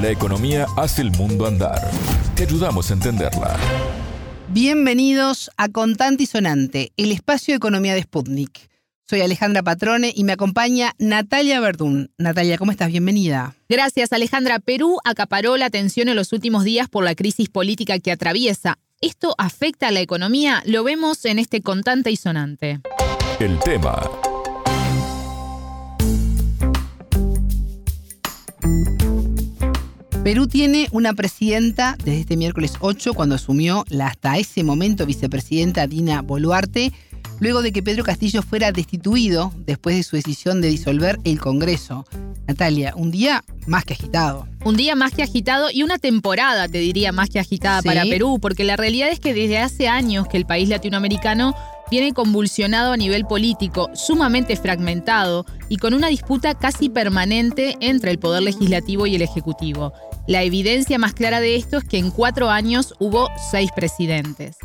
La economía hace el mundo andar. Te ayudamos a entenderla. Bienvenidos a Contante y Sonante, el espacio de economía de Sputnik. Soy Alejandra Patrone y me acompaña Natalia Verdún. Natalia, ¿cómo estás? Bienvenida. Gracias, Alejandra. Perú acaparó la atención en los últimos días por la crisis política que atraviesa. ¿Esto afecta a la economía? Lo vemos en este Contante y Sonante. El tema Perú tiene una presidenta desde este miércoles 8, cuando asumió la hasta ese momento vicepresidenta Dina Boluarte, luego de que Pedro Castillo fuera destituido después de su decisión de disolver el Congreso. Natalia, un día más que agitado. Un día más que agitado y una temporada, te diría, más que agitada para Perú, porque la realidad es que desde hace años que el país latinoamericano viene convulsionado a nivel político, sumamente fragmentado y con una disputa casi permanente entre el poder legislativo y el ejecutivo. La evidencia más clara de esto es que en cuatro años hubo seis presidentes.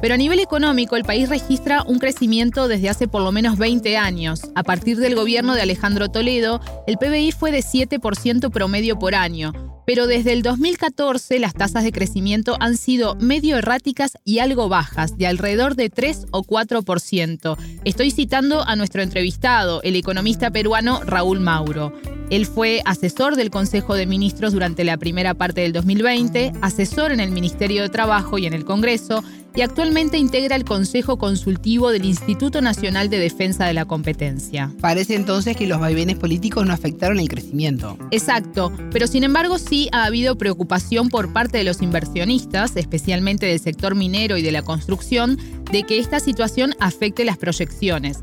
Pero a nivel económico, el país registra un crecimiento desde hace por lo menos 20 años. A partir del gobierno de Alejandro Toledo, el PBI fue de 7% promedio por año, pero desde el 2014 las tasas de crecimiento han sido medio erráticas y algo bajas, de alrededor de 3 o 4%. Estoy citando a nuestro entrevistado, el economista peruano Raúl Mauro. Él fue asesor del Consejo de Ministros durante la primera parte del 2020, asesor en el Ministerio de Trabajo y en el Congreso, y actualmente integra el Consejo Consultivo del Instituto Nacional de Defensa de la Competencia. Parece entonces que los vaivenes políticos no afectaron el crecimiento. Exacto, pero sin embargo sí ha habido preocupación por parte de los inversionistas, especialmente del sector minero y de la construcción, de que esta situación afecte las proyecciones.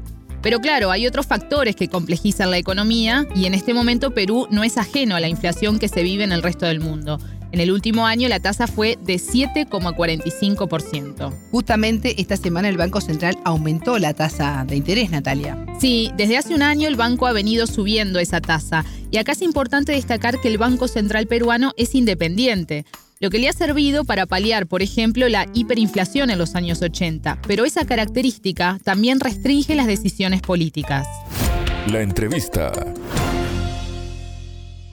Pero claro, hay otros factores que complejizan la economía y en este momento Perú no es ajeno a la inflación que se vive en el resto del mundo. En el último año la tasa fue de 7,45%. Justamente esta semana el Banco Central aumentó la tasa de interés, Natalia. Sí, desde hace un año el banco ha venido subiendo esa tasa. Y acá es importante destacar que el Banco Central peruano es independiente lo que le ha servido para paliar, por ejemplo, la hiperinflación en los años 80, pero esa característica también restringe las decisiones políticas. La entrevista.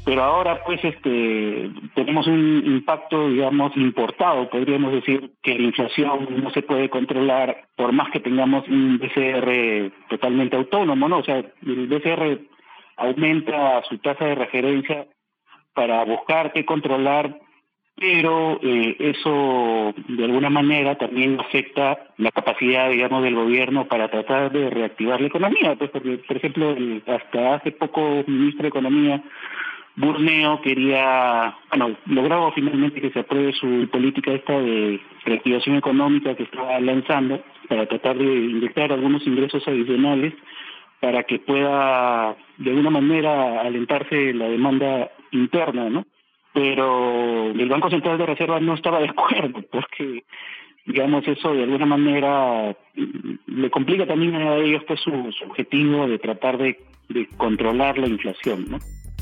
Pero ahora pues este tenemos un impacto digamos importado, podríamos decir que la inflación no se puede controlar por más que tengamos un BCR totalmente autónomo, ¿no? O sea, el BCR aumenta su tasa de referencia para buscar que controlar pero eh, eso de alguna manera también afecta la capacidad, digamos, del gobierno para tratar de reactivar la economía. Pues porque, por ejemplo, hasta hace poco ministro de Economía Burneo quería, bueno, logró finalmente que se apruebe su política esta de reactivación económica que estaba lanzando para tratar de inyectar algunos ingresos adicionales para que pueda de alguna manera alentarse la demanda interna, ¿no? Pero el Banco Central de Reserva no estaba de acuerdo porque digamos eso de alguna manera le complica también a ellos pues su, objetivo de tratar de, de, controlar la inflación ¿no?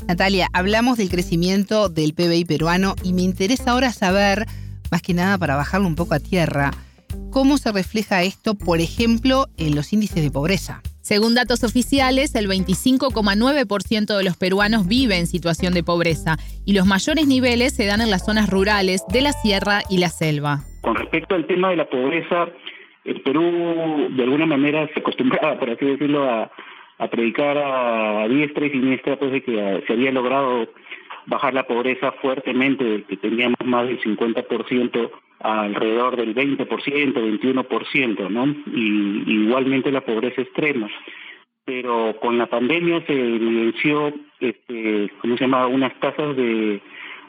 Natalia hablamos del crecimiento del PBI peruano y me interesa ahora saber más que nada para bajarlo un poco a tierra cómo se refleja esto por ejemplo en los índices de pobreza según datos oficiales, el 25,9% de los peruanos vive en situación de pobreza y los mayores niveles se dan en las zonas rurales de la sierra y la selva. Con respecto al tema de la pobreza, el Perú de alguna manera se acostumbraba, por así decirlo, a, predicar a, diestra y siniestra pues, de que se había logrado bajar la pobreza fuertemente, que teníamos más del 50% alrededor del 20%, 21%, ¿no? Y igualmente la pobreza extrema. Pero con la pandemia se evidenció, este, ¿cómo se llama?, unas tasas de,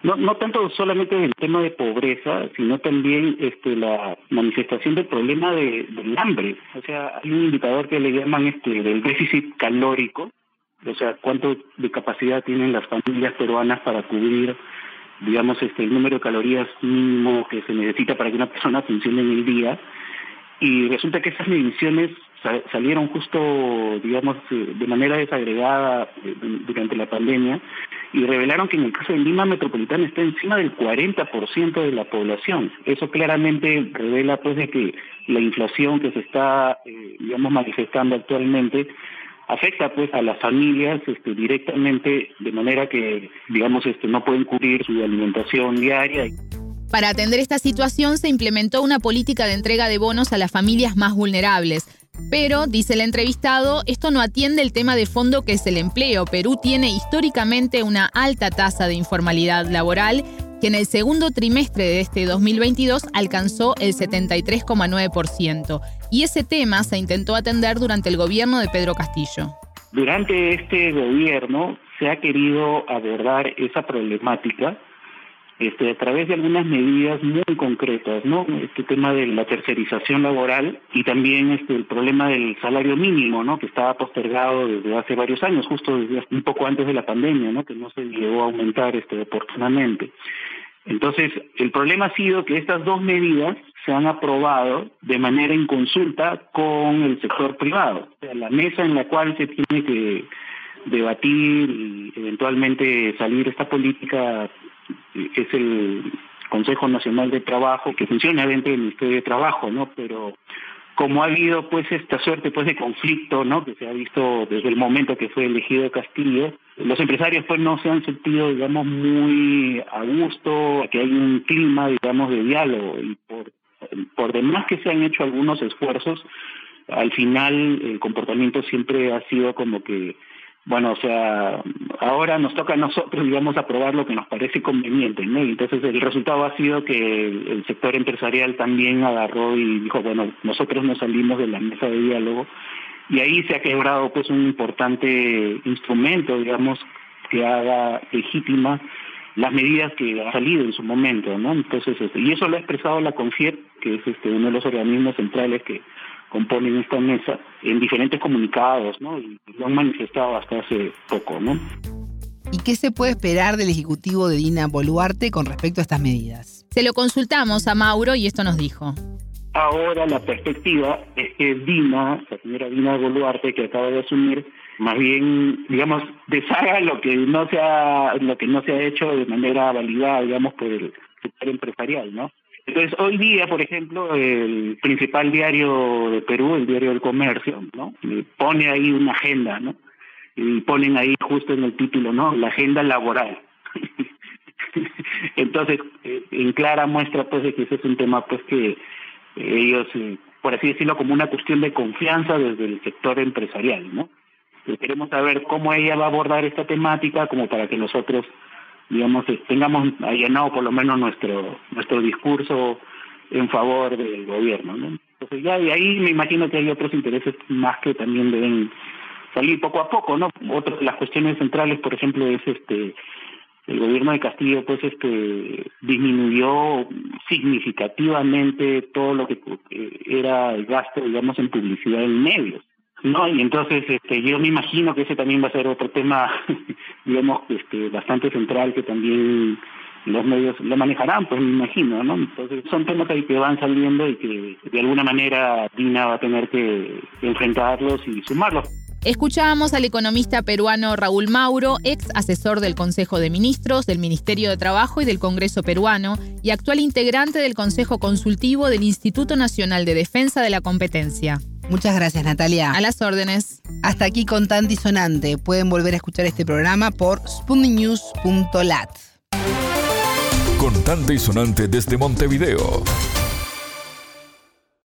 no, no tanto solamente del tema de pobreza, sino también este, la manifestación del problema de, del hambre. O sea, hay un indicador que le llaman este del déficit calórico, o sea, cuánto de capacidad tienen las familias peruanas para cubrir digamos, este, el número de calorías mínimo que se necesita para que una persona funcione en el día. Y resulta que esas mediciones salieron justo, digamos, eh, de manera desagregada eh, durante la pandemia y revelaron que en el caso de Lima Metropolitana está encima del 40% de la población. Eso claramente revela pues de que la inflación que se está, eh, digamos, manifestando actualmente afecta pues a las familias este, directamente de manera que digamos este no pueden cubrir su alimentación diaria. Para atender esta situación se implementó una política de entrega de bonos a las familias más vulnerables. Pero, dice el entrevistado, esto no atiende el tema de fondo que es el empleo. Perú tiene históricamente una alta tasa de informalidad laboral que en el segundo trimestre de este 2022 alcanzó el 73,9%. Y ese tema se intentó atender durante el gobierno de Pedro Castillo. Durante este gobierno se ha querido abordar esa problemática este, a través de algunas medidas muy concretas, ¿no? Este tema de la tercerización laboral y también este el problema del salario mínimo, ¿no? Que estaba postergado desde hace varios años, justo desde un poco antes de la pandemia, ¿no? Que no se llegó a aumentar este oportunamente. Entonces, el problema ha sido que estas dos medidas se han aprobado de manera en consulta con el sector privado. O sea, la mesa en la cual se tiene que debatir y eventualmente salir esta política es el Consejo Nacional de Trabajo que funciona dentro del Ministerio de Trabajo, ¿no? Pero como ha habido pues esta suerte pues de conflicto, ¿no? Que se ha visto desde el momento que fue elegido Castillo, los empresarios pues no se han sentido digamos muy a gusto, que hay un clima digamos de diálogo y por por demás que se han hecho algunos esfuerzos, al final el comportamiento siempre ha sido como que bueno, o sea, ahora nos toca a nosotros, digamos, aprobar lo que nos parece conveniente, ¿no? Entonces el resultado ha sido que el, sector empresarial también agarró y dijo, bueno, nosotros nos salimos de la mesa de diálogo y ahí se ha quebrado pues un importante instrumento, digamos, que haga legítima las medidas que han salido en su momento, ¿no? Entonces, este, y eso lo ha expresado la CONFIEP, que es este uno de los organismos centrales que componen esta mesa en diferentes comunicados, ¿no? Y lo han manifestado hasta hace poco, ¿no? ¿Y qué se puede esperar del Ejecutivo de Dina Boluarte con respecto a estas medidas? Se lo consultamos a Mauro y esto nos dijo. Ahora la perspectiva es que Dina, la señora Dina Boluarte, que acaba de asumir, más bien, digamos, deshaga lo que no se ha, lo que no se ha hecho de manera validada, digamos, por el sector empresarial, ¿no? Entonces, hoy día, por ejemplo, el principal diario de Perú, el diario del Comercio, ¿no? Pone ahí una agenda, ¿no? Y ponen ahí justo en el título, ¿no? La agenda laboral. Entonces, eh, en clara muestra, pues, de que ese es un tema, pues, que ellos, eh, por así decirlo, como una cuestión de confianza desde el sector empresarial, ¿no? queremos saber cómo ella va a abordar esta temática, como para que nosotros digamos, eh, tengamos allanado por lo menos nuestro nuestro discurso en favor del gobierno. ¿no? Entonces ya de ahí me imagino que hay otros intereses más que también deben salir poco a poco, ¿no? Otra de las cuestiones centrales, por ejemplo, es este el gobierno de Castillo pues este disminuyó significativamente todo lo que eh, era el gasto digamos en publicidad en medios no, y entonces este, yo me imagino que ese también va a ser otro tema, digamos, este, bastante central que también los medios lo manejarán, pues me imagino, ¿no? Entonces son temas que van saliendo y que de alguna manera Dina va a tener que enfrentarlos y sumarlos. Escuchábamos al economista peruano Raúl Mauro, ex asesor del Consejo de Ministros, del Ministerio de Trabajo y del Congreso peruano, y actual integrante del Consejo Consultivo del Instituto Nacional de Defensa de la Competencia. Muchas gracias, Natalia. A las órdenes. Hasta aquí con Tan Sonante. Pueden volver a escuchar este programa por spundinews.lat. Contante y sonante desde Montevideo.